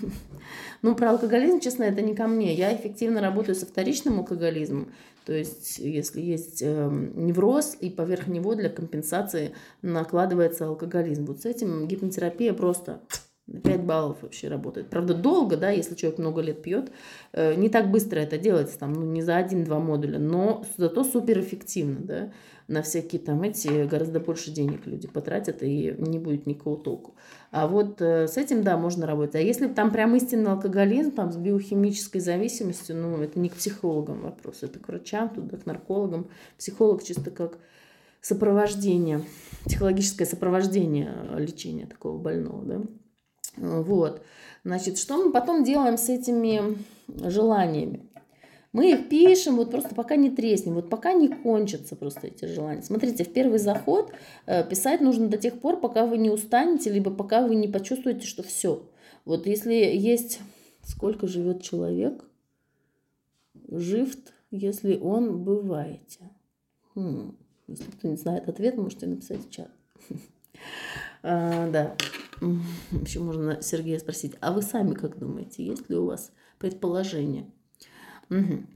Ну, про алкоголизм, честно, это не ко мне. Я эффективно работаю со вторичным алкоголизмом. То есть, если есть э, невроз, и поверх него для компенсации накладывается алкоголизм. Вот с этим гипнотерапия просто 5 баллов вообще работает. Правда, долго, да, если человек много лет пьет, э, не так быстро это делается, там, ну, не за один-два модуля, но зато суперэффективно, да, на всякие там эти гораздо больше денег люди потратят, и не будет никакого толку. А вот э, с этим, да, можно работать. А если там прям истинный алкоголизм, там, с биохимической зависимостью, ну, это не к психологам вопрос, это к врачам, туда, к наркологам. Психолог чисто как сопровождение, психологическое сопровождение лечения такого больного, да. Вот. Значит, что мы потом делаем с этими желаниями? Мы их пишем, вот просто пока не треснем, вот пока не кончатся просто эти желания. Смотрите, в первый заход э, писать нужно до тех пор, пока вы не устанете, либо пока вы не почувствуете, что все. Вот если есть, сколько живет человек, жив, если он бываете. Хм. Если кто не знает ответ, можете написать в чат. [laughs] А, да. Еще [laughs] можно Сергея спросить, а вы сами как думаете, есть ли у вас предположение? Угу.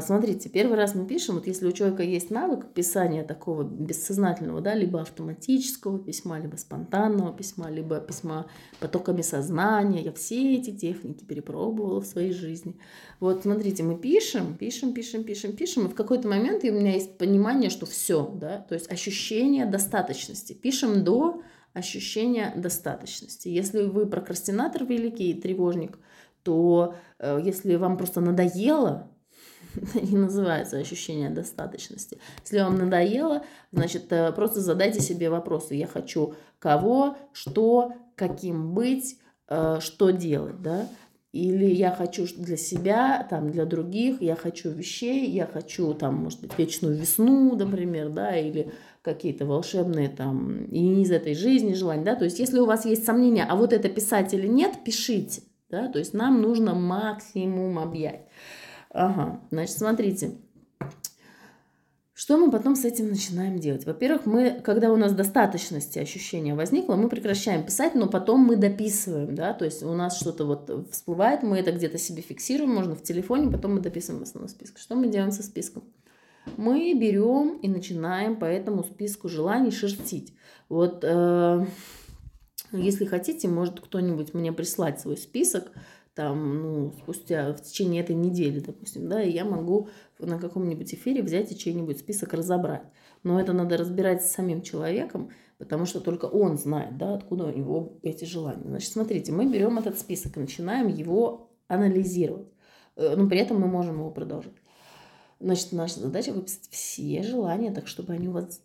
Смотрите, первый раз мы пишем, вот если у человека есть навык писания такого бессознательного, да, либо автоматического письма, либо спонтанного письма, либо письма потоками сознания, я все эти техники перепробовала в своей жизни. Вот смотрите, мы пишем, пишем, пишем, пишем, пишем, и в какой-то момент у меня есть понимание, что все, да, то есть ощущение достаточности. Пишем до ощущения достаточности. Если вы прокрастинатор великий, тревожник, то если вам просто надоело, [laughs] не называется ощущение достаточности. Если вам надоело, значит, э, просто задайте себе вопросы. Я хочу кого, что, каким быть, э, что делать, да? Или я хочу для себя, там, для других, я хочу вещей, я хочу, там, может быть, вечную весну, например, да, или какие-то волшебные там и из этой жизни желания, да, то есть если у вас есть сомнения, а вот это писать или нет, пишите, да, то есть нам нужно максимум объять. Ага, значит, смотрите, что мы потом с этим начинаем делать? Во-первых, мы, когда у нас достаточности ощущения возникло, мы прекращаем писать, но потом мы дописываем, да, то есть у нас что-то вот всплывает, мы это где-то себе фиксируем, можно в телефоне, потом мы дописываем основной список. Что мы делаем со списком? мы берем и начинаем по этому списку желаний шерстить. Вот э, если хотите, может кто-нибудь мне прислать свой список, там, ну, спустя, в течение этой недели, допустим, да, и я могу на каком-нибудь эфире взять и чей-нибудь список разобрать. Но это надо разбирать с самим человеком, потому что только он знает, да, откуда у него эти желания. Значит, смотрите, мы берем этот список и начинаем его анализировать. Э, но при этом мы можем его продолжить. Значит, наша задача выписать все желания, так чтобы они у вас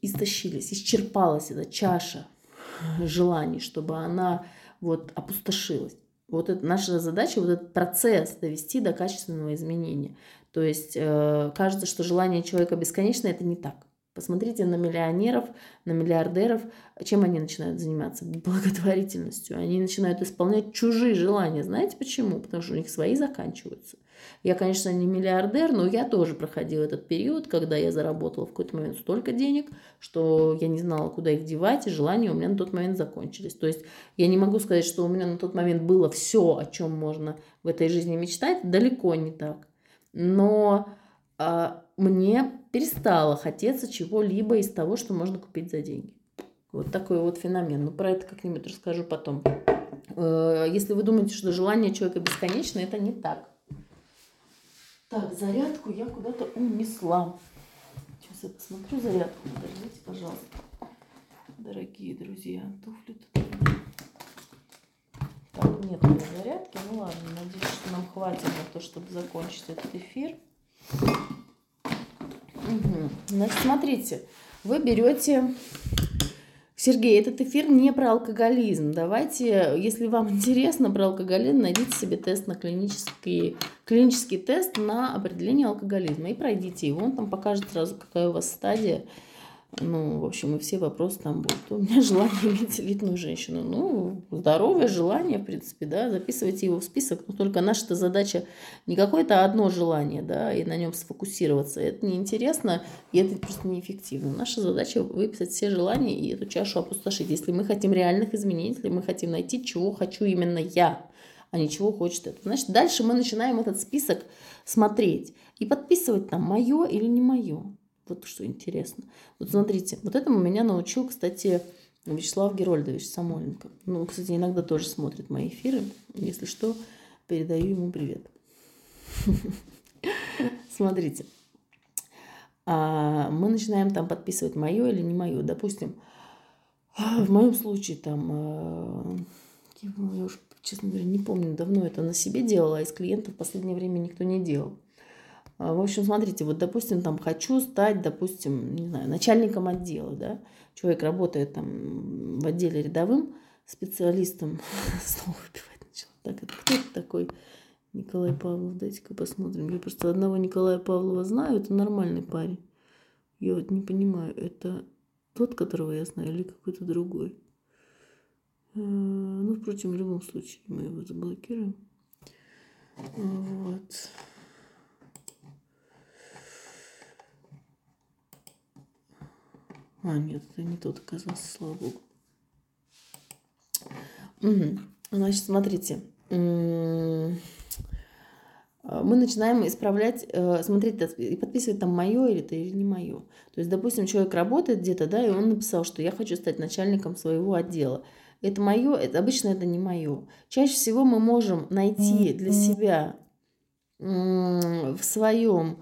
истощились, исчерпалась эта чаша желаний, чтобы она вот опустошилась. Вот это наша задача, вот этот процесс довести до качественного изменения. То есть э, кажется, что желание человека бесконечное, это не так. Посмотрите на миллионеров, на миллиардеров, чем они начинают заниматься? Благотворительностью. Они начинают исполнять чужие желания. Знаете почему? Потому что у них свои заканчиваются. Я, конечно, не миллиардер, но я тоже проходила этот период, когда я заработала в какой-то момент столько денег, что я не знала, куда их девать, и желания у меня на тот момент закончились. То есть я не могу сказать, что у меня на тот момент было все, о чем можно в этой жизни мечтать, далеко не так. Но а, мне перестало хотеться чего-либо из того, что можно купить за деньги. Вот такой вот феномен. Но ну, про это как-нибудь расскажу потом. Э, если вы думаете, что желание человека бесконечно, это не так. Так, зарядку я куда-то унесла. Сейчас я посмотрю зарядку. Подождите, пожалуйста. Дорогие друзья, туфли тут. Так, нет зарядки. Ну ладно, надеюсь, что нам хватит на то, чтобы закончить этот эфир. Угу. Значит, смотрите, вы берете... Сергей, этот эфир не про алкоголизм. Давайте, если вам [laughs] интересно про алкоголизм, найдите себе тест на клинический, клинический тест на определение алкоголизма и пройдите его. Он там покажет сразу, какая у вас стадия ну, в общем, и все вопросы там будут. У меня [laughs] желание иметь элитную женщину. Ну, здоровое желание, в принципе, да, записывайте его в список. Но только наша задача не какое-то одно желание, да, и на нем сфокусироваться. Это неинтересно, и это просто неэффективно. Наша задача выписать все желания и эту чашу опустошить. Если мы хотим реальных изменений, если мы хотим найти, чего хочу именно я, а не чего хочет это. Значит, дальше мы начинаем этот список смотреть и подписывать там мое или не мое. Вот что интересно. Вот смотрите, вот этому меня научил, кстати, Вячеслав Герольдович Самойленко. Ну, кстати, иногда тоже смотрит мои эфиры. Если что, передаю ему привет. [laughs] Смотрите. А, мы начинаем там подписывать мое или не мое. Допустим, в моем случае там, а, я уже, честно говоря, не помню, давно это на себе делала, а из клиентов в последнее время никто не делал. А, в общем, смотрите, вот, допустим, там хочу стать, допустим, не знаю, начальником отдела, да, человек работает там в отделе рядовым специалистом, [laughs] снова выпивать начала. Так, это кто это такой? Николай Павлов, дайте-ка посмотрим. Я просто одного Николая Павлова знаю, это нормальный парень. Я вот не понимаю, это тот, которого я знаю, или какой-то другой. А, ну, впрочем, в любом случае мы его заблокируем. Вот. А, нет, это не тот оказался, слава богу. Угу. Значит, смотрите. Мы начинаем исправлять, э, смотреть и подписывать там мое или это или не мое. То есть, допустим, человек работает где-то, да, и он написал, что я хочу стать начальником своего отдела. Это мое, это обычно это не мое. Чаще всего мы можем найти для себя в своем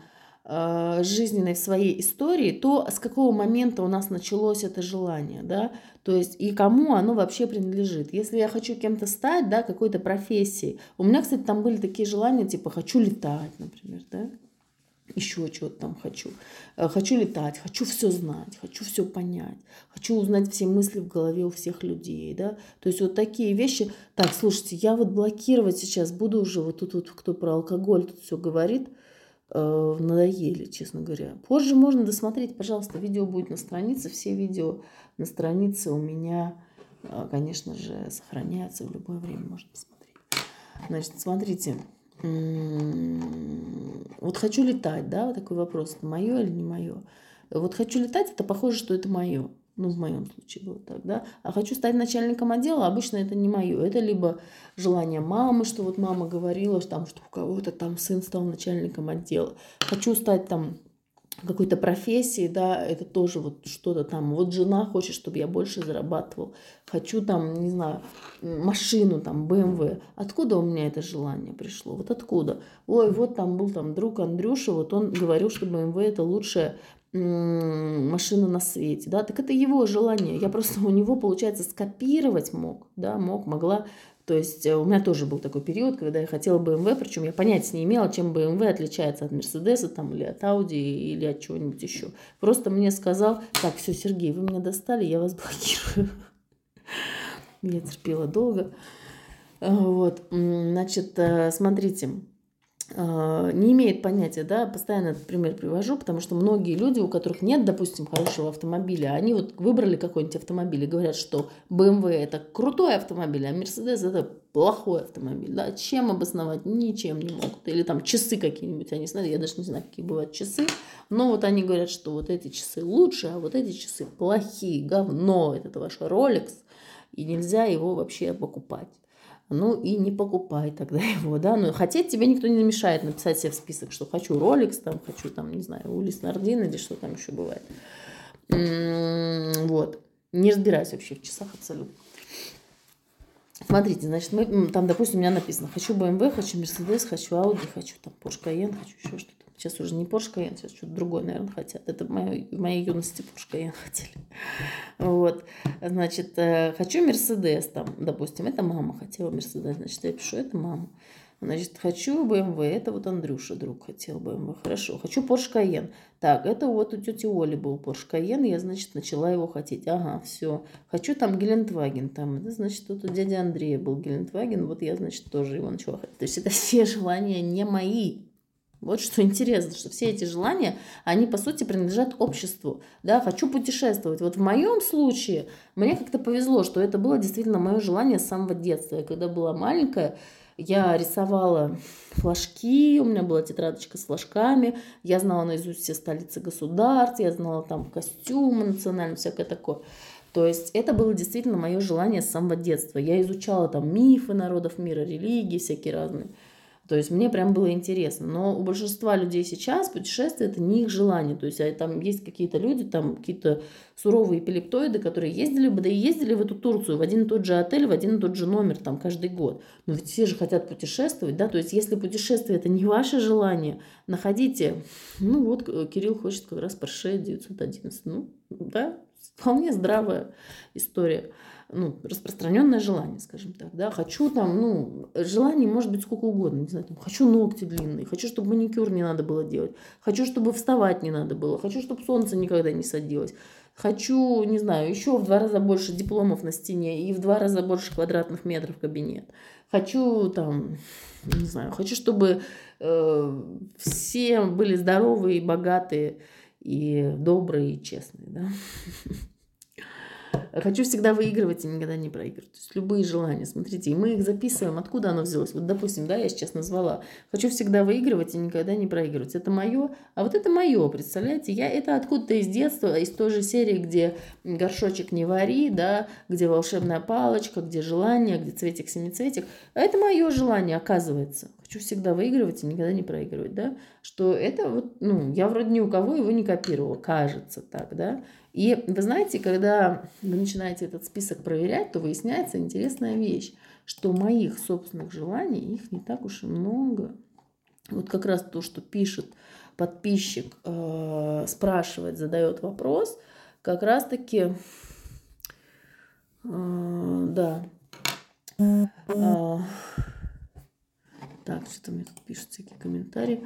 жизненной в своей истории, то с какого момента у нас началось это желание, да, то есть и кому оно вообще принадлежит. Если я хочу кем-то стать, да, какой-то профессией, у меня, кстати, там были такие желания, типа хочу летать, например, да, еще чего-то там хочу. Э, хочу летать, хочу все знать, хочу все понять, хочу узнать все мысли в голове у всех людей, да. То есть вот такие вещи. Так, слушайте, я вот блокировать сейчас буду уже, вот тут вот кто про алкоголь тут все говорит – э, надоели, честно говоря. Позже можно досмотреть, пожалуйста, видео будет на странице. Все видео на странице у меня, э, конечно же, сохраняются в любое время, можно посмотреть. Значит, смотрите, вот хочу летать, да, вот такой вопрос, это мое или не мое. Вот хочу летать, это похоже, что это мое. Ну, в моем случае было так, да. А хочу стать начальником отдела, обычно это не мое. Это либо желание мамы, что вот мама говорила, что, там, что у кого-то там сын стал начальником отдела. Хочу стать там какой-то профессии, да, это тоже вот что-то там. Вот жена хочет, чтобы я больше зарабатывал. Хочу там, не знаю, машину, там, BMW. Откуда у меня это желание пришло? Вот откуда? Ой, вот там был там друг Андрюша, вот он говорил, что BMW это лучшая машина на свете, да, так это его желание. Я просто у него, получается, скопировать мог, да, мог, могла. То есть э, у меня тоже был такой период, когда я хотела BMW, причем я понятия не имела, чем BMW отличается от Мерседеса там, или от Audi или от чего-нибудь еще. Просто мне сказал, так, все, Сергей, вы меня достали, я вас блокирую. [laughs] Я терпела долго. Вот, значит, э, смотрите, не имеет понятия, да, постоянно этот пример привожу, потому что многие люди, у которых нет, допустим, хорошего автомобиля, они вот выбрали какой-нибудь автомобиль и говорят, что BMW это крутой автомобиль, а Mercedes это плохой автомобиль, да, чем обосновать? Ничем не могут. Или там часы какие-нибудь, они знают, я даже не знаю, какие бывают часы, но вот они говорят, что вот эти часы лучше, а вот эти часы плохие, говно, это ваш Rolex, и нельзя его вообще покупать ну и не покупай тогда [laughs] его, да, ну хотеть тебе никто не мешает написать себе в список, что хочу Rolex, там, хочу, там, не знаю, Улис Нардин или что там еще бывает. Вот. Не разбираюсь вообще в часах абсолютно. Смотрите, значит, мы, там, допустим, у меня написано, хочу BMW, хочу Mercedes, хочу Audi, хочу там Porsche Cayenne, хочу еще что-то. Сейчас уже не Porsche Cayenne, сейчас что-то другое, наверное, хотят. Это в моей, юности Porsche Cayenne [laughs] хотели. Вот. Значит, э, хочу Мерседес там, допустим, это мама хотела Мерседес, значит, я пишу, это мама. Значит, хочу BMW, это вот Андрюша, друг, хотел BMW. Хорошо, хочу Porsche Cayenne. Так, это вот у тети Оли был Porsche Cayenne, я, значит, начала его хотеть. Ага, все. Хочу там Гелендваген, там, это, значит, тут у дяди Андрея был Гелендваген, вот я, значит, тоже его начала хотеть. То есть это [laughs] все желания не мои, вот что интересно, что все эти желания, они по сути принадлежат обществу. Да, хочу путешествовать. Вот в моем случае мне как-то повезло, что это было действительно мое желание с самого детства. Я когда была маленькая, я рисовала флажки, у меня была тетрадочка с флажками, я знала наизусть все столицы государств, я знала там костюмы национальные, всякое такое. То есть это было действительно мое желание с самого детства. Я изучала там мифы народов мира, религии всякие разные. То есть мне прям было интересно. Но у большинства людей сейчас путешествие это не их желание. То есть а там есть какие-то люди, там какие-то суровые эпилептоиды, которые ездили бы, да и ездили в эту Турцию в один и тот же отель, в один и тот же номер там каждый год. Но ведь все же хотят путешествовать, да, то есть если путешествие это не ваше желание, находите, ну вот э, Кирилл хочет как раз Porsche 911, ну да, вполне здравая история ну, распространенное желание, скажем так, да, хочу там, ну, желание может быть сколько угодно, не знаю, там, хочу ногти длинные, хочу, чтобы маникюр не надо было делать, хочу, чтобы вставать не надо было, хочу, чтобы солнце никогда не садилось, хочу, не знаю, еще в два раза больше дипломов на стене и в два раза больше квадратных метров кабинет, хочу там, не знаю, хочу, чтобы э, все были здоровые, богатые и добрые и честные, да. [laughs] Хочу всегда выигрывать и никогда не проигрывать. То есть любые желания, смотрите, и мы их записываем, откуда оно взялось. Вот, допустим, да, я сейчас назвала, хочу всегда выигрывать и никогда не проигрывать. Это мое, а вот это мое, представляете, я это откуда-то из детства, из той же серии, где горшочек не вари, да, где волшебная палочка, где желание, где цветик-семицветик. А это мое желание, оказывается. Хочу всегда выигрывать и никогда не проигрывать, да, что это вот, ну, я вроде ни у кого его не копировала, кажется так, да, и вы знаете, когда вы начинаете этот список проверять, то выясняется интересная вещь, что моих собственных желаний, их не так уж и много. Вот как раз то, что пишет подписчик, э, спрашивает, задает вопрос, как раз-таки, э, да. Э, так, что-то мне тут пишут всякие комментарии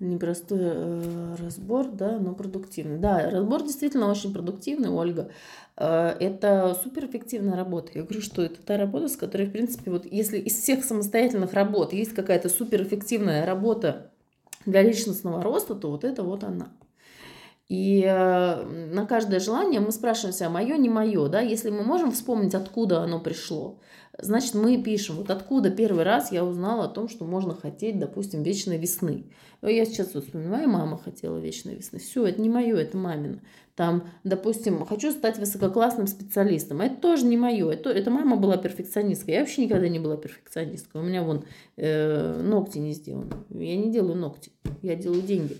непростой э, разбор, да, но продуктивный. Да, разбор действительно очень продуктивный, Ольга. Э, это суперэффективная работа. Я говорю, что это та работа, с которой, в принципе, вот если из всех самостоятельных работ есть какая-то суперэффективная работа для личностного роста, то вот это вот она. И э, на каждое желание мы спрашиваем себя, мое, не мое, да, если мы можем вспомнить, откуда оно пришло, значит, мы пишем, вот откуда первый раз я узнала о том, что можно хотеть, допустим, вечной весны. Я сейчас вот вспоминаю, мама хотела вечной весны. Все, это не мое, это мамина. Там, допустим, хочу стать высококлассным специалистом. Это тоже не мое. Это, это мама была перфекционисткой. Я вообще никогда не была перфекционисткой. У меня вон э, ногти не сделаны. Я не делаю ногти, я делаю деньги.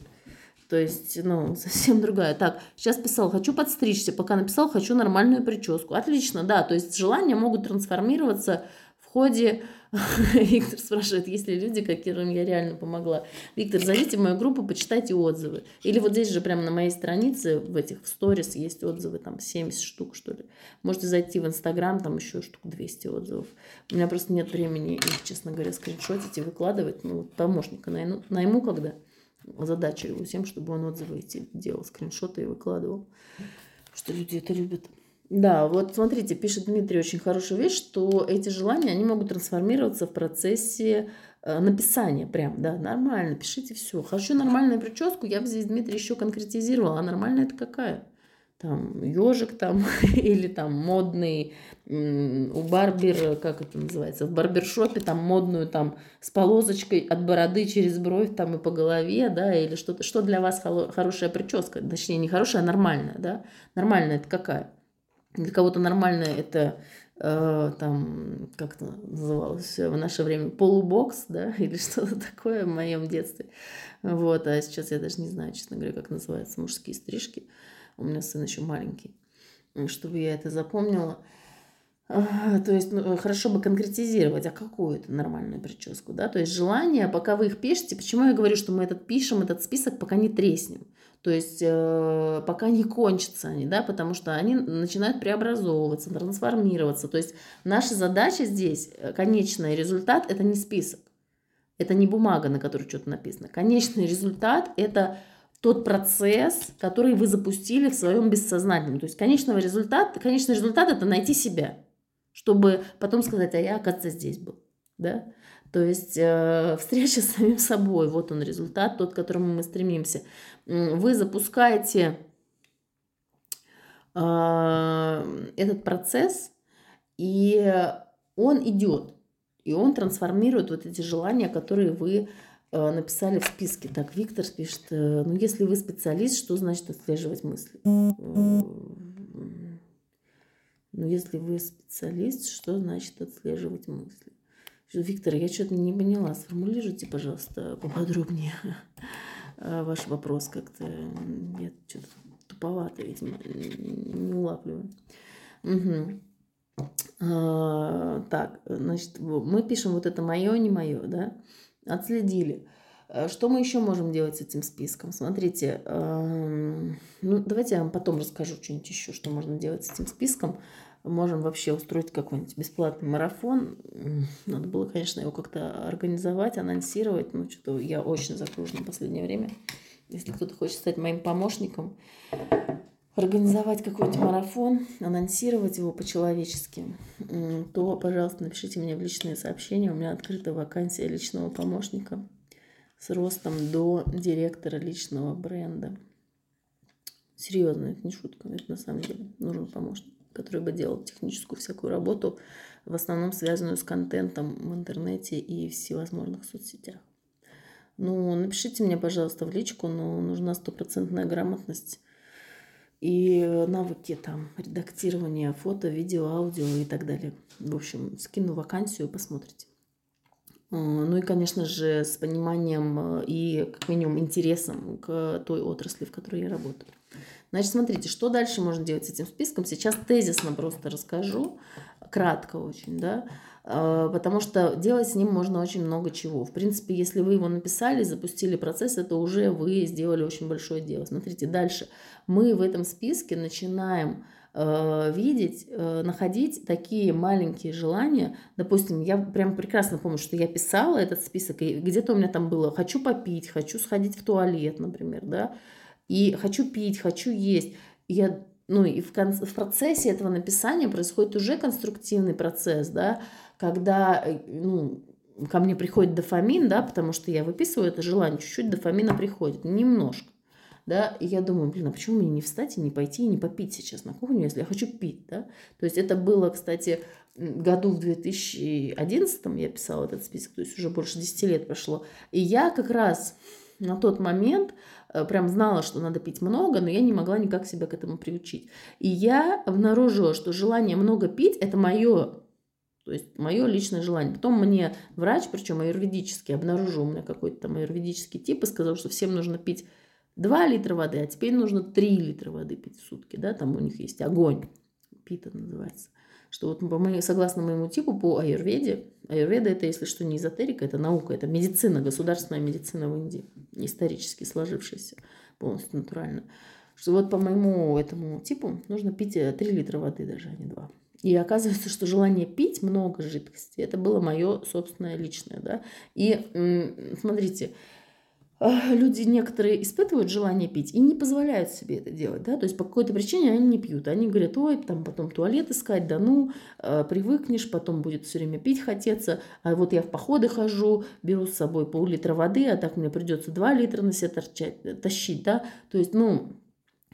То есть, ну, [laughs] совсем другая. Так, сейчас писал, хочу подстричься. Пока написал, хочу нормальную прическу. Отлично, да. То есть желания могут трансформироваться в ходе... [laughs] Виктор спрашивает, есть ли люди, которым я реально помогла. Виктор, зайдите в мою группу, почитайте отзывы. Или вот здесь же прямо на моей странице, в этих в сторис есть отзывы, там 70 штук, что ли. Можете зайти в Инстаграм, там еще штук 200 отзывов. У меня просто нет времени их, честно говоря, скриншотить и выкладывать. Ну, помощника найму, найму когда задача его всем, чтобы он отзывы эти делал, скриншоты и выкладывал. Что люди это любят. Да, вот смотрите, пишет Дмитрий очень хорошую вещь, что эти желания, они могут трансформироваться в процессе э, написания прям, да, нормально, пишите все. Хочу нормальную прическу, я бы здесь, Дмитрий, еще конкретизировала, а нормальная это какая? Там ежик там [laughs] или там модный у барбера, как это называется, в барбершопе там модную там с полосочкой от бороды через бровь там и по голове, да, или что-то, что для вас хорошая прическа, точнее не хорошая, а нормальная, да, нормальная это какая? Для кого-то нормальная это э, там, как это называлось в наше время, полубокс, да, [laughs] или что-то такое в моем детстве. Вот, а сейчас я даже не знаю, честно говоря, как называются мужские стрижки. У меня сын еще маленький, чтобы я это запомнила. То есть ну, хорошо бы конкретизировать, а какую это нормальную прическу, да? То есть желание, пока вы их пишете, почему я говорю, что мы этот пишем, этот список, пока не треснем. То есть э, пока не кончатся они, да, потому что они начинают преобразовываться, трансформироваться. То есть наша задача здесь, э, конечный результат, это не список, это не бумага, на которой что-то написано. Конечный результат – это тот процесс, который вы запустили в своем бессознательном. То есть конечного результата, конечный результат – это найти себя, чтобы потом сказать, а я, оказывается, здесь был. Да? То есть э, [laughs] встреча с самим собой, вот он результат, тот, к которому мы стремимся. Вы запускаете э, этот процесс, и он идет, и он трансформирует вот эти желания, которые вы написали в списке. Так, Виктор пишет, э, ну если вы специалист, что значит отслеживать мысли? Ну, если вы специалист, что значит отслеживать мысли? Виктор, я что-то не поняла. Сформулируйте, пожалуйста, поподробнее [laughs] ваш вопрос как-то. Я что-то туповато, видимо, не улавливаю. Угу. А, так, значит, мы пишем вот это мое, не мое, да? Отследили. А, что мы еще можем делать с этим списком? Смотрите, ну давайте я вам потом расскажу что-нибудь еще, что можно делать с этим списком можем вообще устроить какой-нибудь бесплатный марафон. Надо было, конечно, его как-то организовать, анонсировать. Ну, что-то я очень загружена в последнее время. Если кто-то хочет стать моим помощником, организовать какой-нибудь марафон, анонсировать его по-человечески, то, пожалуйста, напишите мне в личные сообщения. У меня открыта вакансия личного помощника с ростом до директора личного бренда. Серьезно, это не шутка, это на самом деле нужен помощник который бы делал техническую всякую работу, в основном связанную с контентом в интернете и всевозможных соцсетях. Ну, напишите мне, пожалуйста, в личку, но нужна стопроцентная грамотность и навыки там редактирования фото, видео, аудио и так далее. В общем, скину вакансию, посмотрите. А, ну и, конечно же, с пониманием и, как минимум, интересом к той отрасли, в которой я работаю. Значит, смотрите, что дальше можно делать с этим списком. Сейчас тезисно просто расскажу, кратко очень, да, потому что делать с ним можно очень много чего. В принципе, если вы его написали, запустили процесс, это уже вы сделали очень большое дело. Смотрите, дальше мы в этом списке начинаем э, видеть, э, находить такие маленькие желания. Допустим, я прям прекрасно помню, что я писала этот список, и где-то у меня там было «хочу попить», «хочу сходить в туалет», например, да, и хочу пить, хочу есть. Я, ну и в, кон- в процессе этого написания происходит уже конструктивный процесс, да, когда, э, ну, ко мне приходит дофамин, да, потому что я выписываю это желание, чуть-чуть дофамина приходит, немножко, да, и я думаю, блин, а почему мне не встать и не пойти и не попить сейчас на кухню, если я хочу пить, да, то есть это было, кстати, году в 2011 я писала этот список, то есть уже больше 10 лет прошло, и я как раз на тот момент Э, прям знала, что надо пить много, но я не могла никак себя к этому приучить. И я обнаружила, что желание много пить – это мое то есть мое личное желание. Потом мне врач, причем аюрведический, обнаружил у меня какой-то там аюрведический тип и сказал, что всем нужно пить 2 литра воды, а теперь нужно 3 литра воды пить в сутки. Да? Там у них есть огонь, пита называется что вот мы, согласно моему типу по аюрведе, аюрведа это, если что, не эзотерика, это наука, это медицина, государственная медицина в Индии, исторически сложившаяся, полностью натурально, что вот по моему этому типу нужно пить 3 э, литра воды даже, а не 2. И оказывается, что желание пить много жидкости, это было мое собственное личное, да. И смотрите, люди некоторые испытывают желание пить и не позволяют себе это делать, да, то есть по какой-то причине они не пьют, они говорят, ой, там потом туалет искать, да ну, э, привыкнешь, потом будет все время пить хотеться, а вот я в походы хожу, беру с собой пол-литра воды, а так мне придется 2 литра на себя торчать, э, тащить, да, то есть, ну,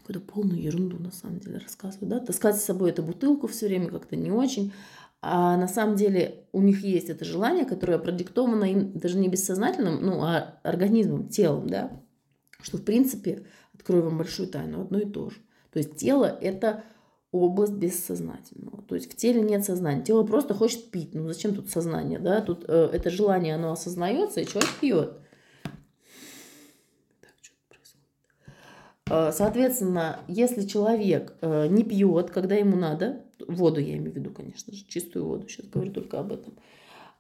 какую-то полную ерунду на самом деле рассказываю, да, таскать с собой эту бутылку все время как-то не очень, а на самом деле у них есть это желание, которое продиктовано им даже не бессознательным, ну, а организмом, телом, да, что, в принципе, открою вам большую тайну, одно и то же. То есть тело – это область бессознательного. То есть в теле нет сознания. Тело просто хочет пить. Ну зачем тут сознание, да? Тут э, это желание, оно осознается, и человек пьет. Так, что происходит? Э, соответственно, если человек э, не пьет, когда ему надо, воду я имею в виду, конечно же, чистую воду, сейчас говорю только об этом,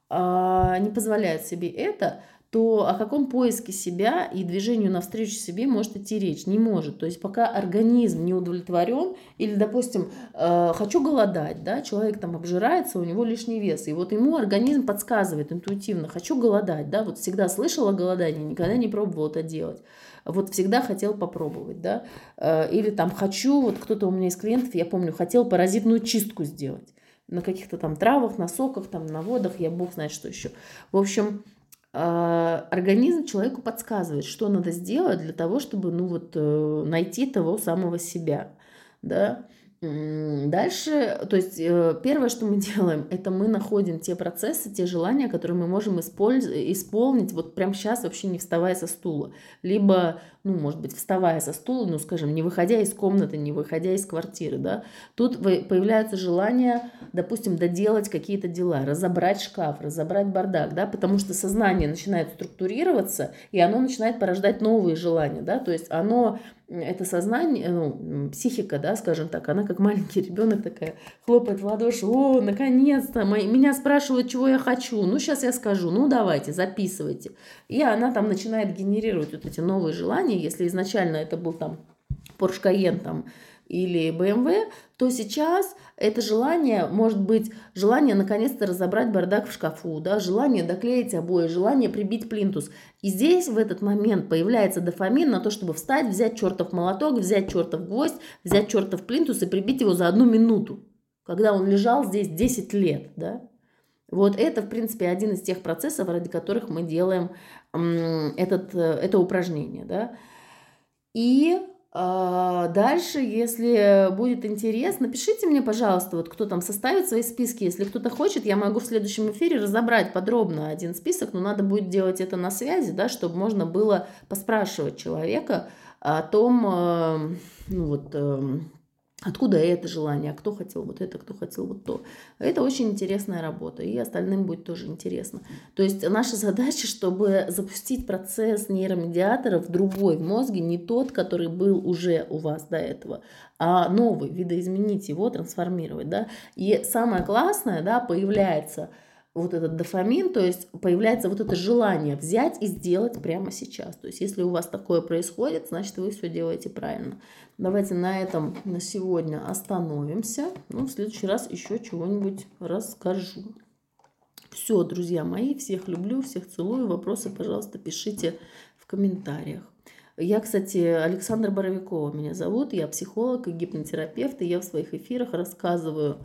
а, не позволяет себе это, то о каком поиске себя и движению навстречу себе может идти речь? Не может. То есть пока организм не удовлетворен, или, допустим, э, хочу голодать, да, человек там обжирается, у него лишний вес, и вот ему организм подсказывает интуитивно, хочу голодать, да, вот всегда слышала голодание, никогда не пробовала это делать вот всегда хотел попробовать, да, э, или там хочу, вот кто-то у меня из клиентов, я помню, хотел паразитную чистку сделать. На каких-то там травах, на соках, там на водах, я бог знает что еще. В общем, э, организм человеку подсказывает, что надо сделать для того, чтобы, ну вот, э, найти того самого себя, да, Дальше, то есть э, первое, что мы [laughs] делаем, это мы находим те процессы, те желания, которые мы можем исполнить вот прямо сейчас, вообще не вставая со стула. Либо, ну, может быть, вставая со стула, ну, скажем, не выходя из комнаты, не выходя из квартиры, да. Тут появляется желание, допустим, доделать какие-то дела, разобрать шкаф, разобрать бардак, да, потому что сознание начинает структурироваться, и оно начинает порождать новые желания, да, то есть оно это сознание, ну, психика, да, скажем так, она как маленький ребенок такая хлопает в ладоши, о, наконец-то, меня спрашивают, чего я хочу, ну, сейчас я скажу, ну, давайте, записывайте. И она там начинает генерировать вот эти новые желания, если изначально это был там Porsche Cayenne, там, или BMW, то сейчас это желание может быть желание наконец-то разобрать бардак в шкафу, да, желание доклеить обои, желание прибить плинтус. И здесь в этот момент появляется дофамин на то, чтобы встать, взять чертов молоток, взять чертов гвоздь, взять чертов плинтус и прибить его за одну минуту, когда он лежал здесь 10 лет, да. Вот это, в принципе, один из тех процессов, ради которых мы делаем этот, э, это упражнение, да. И дальше, если будет интерес, напишите мне, пожалуйста, вот кто там составит свои списки. Если кто-то хочет, я могу в следующем эфире разобрать подробно один список, но надо будет делать это на связи, да, чтобы можно было поспрашивать человека о том, э, ну вот, эм, Откуда это желание, а кто хотел вот это, кто хотел вот то. Это очень интересная работа, и остальным будет тоже интересно. То есть наша задача, чтобы запустить процесс нейромедиаторов другой в мозге, не тот, который был уже у вас до этого, а новый, видоизменить его, трансформировать. Да? И самое классное, да, появляется – вот этот дофамин, то есть появляется вот это желание взять и сделать прямо сейчас. То есть если у вас такое происходит, значит вы все делаете правильно. Давайте на этом на сегодня остановимся. Ну, в следующий раз еще чего-нибудь расскажу. Все, друзья мои, всех люблю, всех целую. Вопросы, пожалуйста, пишите в комментариях. Я, кстати, Александра Боровикова меня зовут, я психолог и гипнотерапевт, и я в своих эфирах рассказываю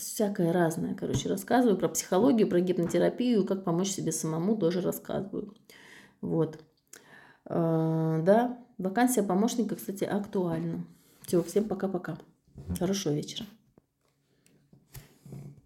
всякое разное, короче, рассказываю про психологию, про гипнотерапию, как помочь себе самому тоже рассказываю. Вот. А, да, вакансия помощника, кстати, актуальна. Все, всем пока-пока. Хорошего вечера.